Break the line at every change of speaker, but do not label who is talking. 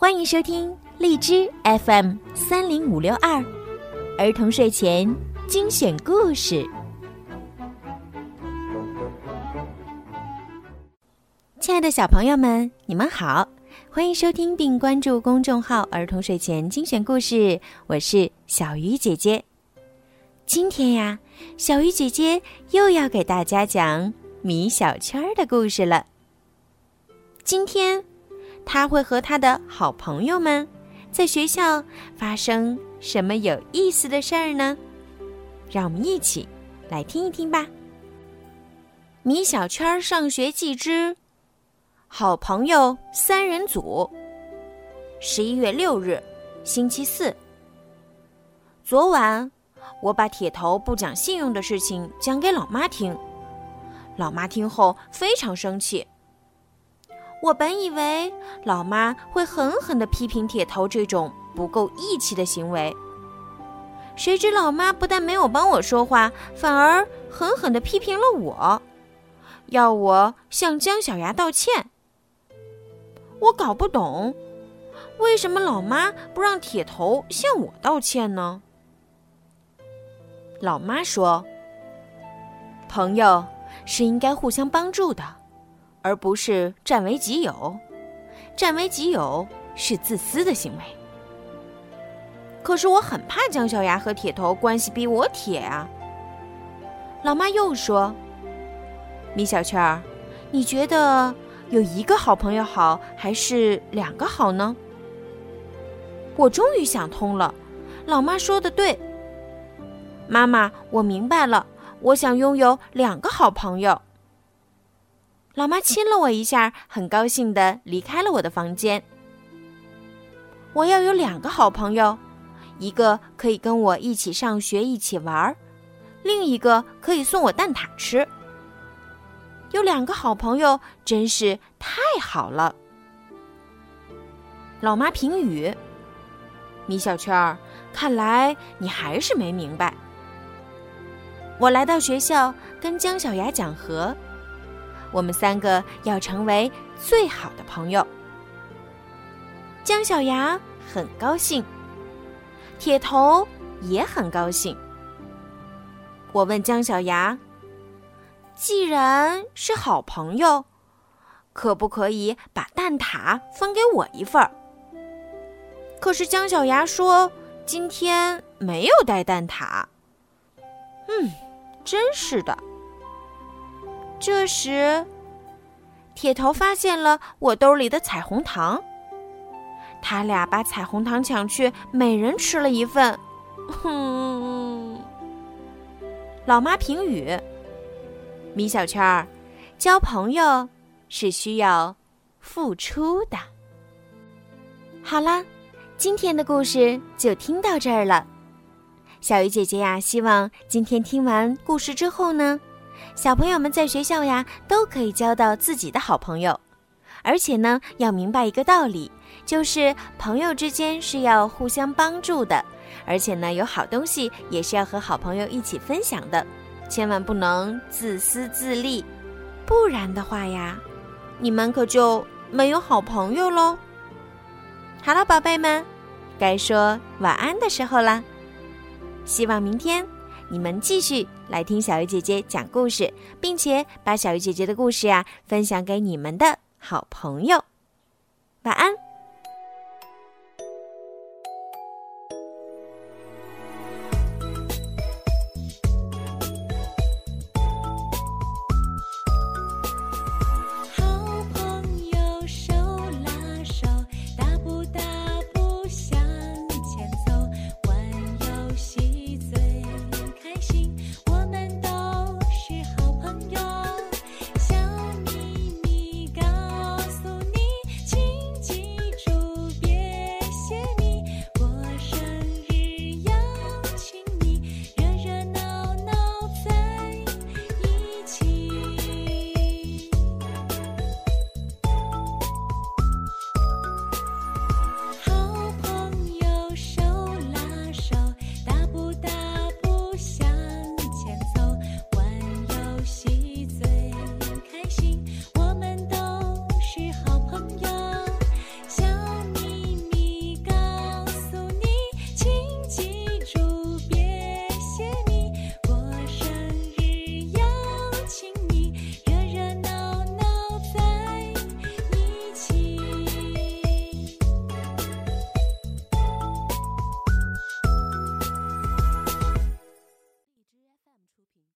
欢迎收听荔枝 FM 三零五六二儿童睡前精选故事。亲爱的小朋友们，你们好，欢迎收听并关注公众号“儿童睡前精选故事”，我是小鱼姐姐。今天呀，小鱼姐姐又要给大家讲米小圈的故事了。今天。他会和他的好朋友们在学校发生什么有意思的事儿呢？让我们一起来听一听吧。米小圈上学记之好朋友三人组。十一月六日，星期四。昨晚我把铁头不讲信用的事情讲给老妈听，老妈听后非常生气。我本以为老妈会狠狠地批评铁头这种不够义气的行为，谁知老妈不但没有帮我说话，反而狠狠地批评了我，要我向姜小牙道歉。我搞不懂，为什么老妈不让铁头向我道歉呢？老妈说：“朋友是应该互相帮助的。”而不是占为己有，占为己有是自私的行为。可是我很怕姜小牙和铁头关系比我铁啊。老妈又说：“米小圈儿，你觉得有一个好朋友好，还是两个好呢？”我终于想通了，老妈说的对。妈妈，我明白了，我想拥有两个好朋友。老妈亲了我一下，很高兴的离开了我的房间。我要有两个好朋友，一个可以跟我一起上学、一起玩儿，另一个可以送我蛋挞吃。有两个好朋友真是太好了。老妈评语：米小圈儿，看来你还是没明白。我来到学校，跟姜小牙讲和。我们三个要成为最好的朋友。姜小牙很高兴，铁头也很高兴。我问姜小牙：“既然是好朋友，可不可以把蛋挞分给我一份儿？”可是姜小牙说：“今天没有带蛋挞。”嗯，真是的。这时，铁头发现了我兜里的彩虹糖。他俩把彩虹糖抢去，每人吃了一份。哼！老妈评语：米小圈儿，交朋友是需要付出的。好啦，今天的故事就听到这儿了。小鱼姐姐呀，希望今天听完故事之后呢。小朋友们在学校呀，都可以交到自己的好朋友，而且呢，要明白一个道理，就是朋友之间是要互相帮助的，而且呢，有好东西也是要和好朋友一起分享的，千万不能自私自利，不然的话呀，你们可就没有好朋友喽。好了，宝贝们，该说晚安的时候啦，希望明天。你们继续来听小鱼姐姐讲故事，并且把小鱼姐姐的故事呀分享给你们的好朋友。晚安。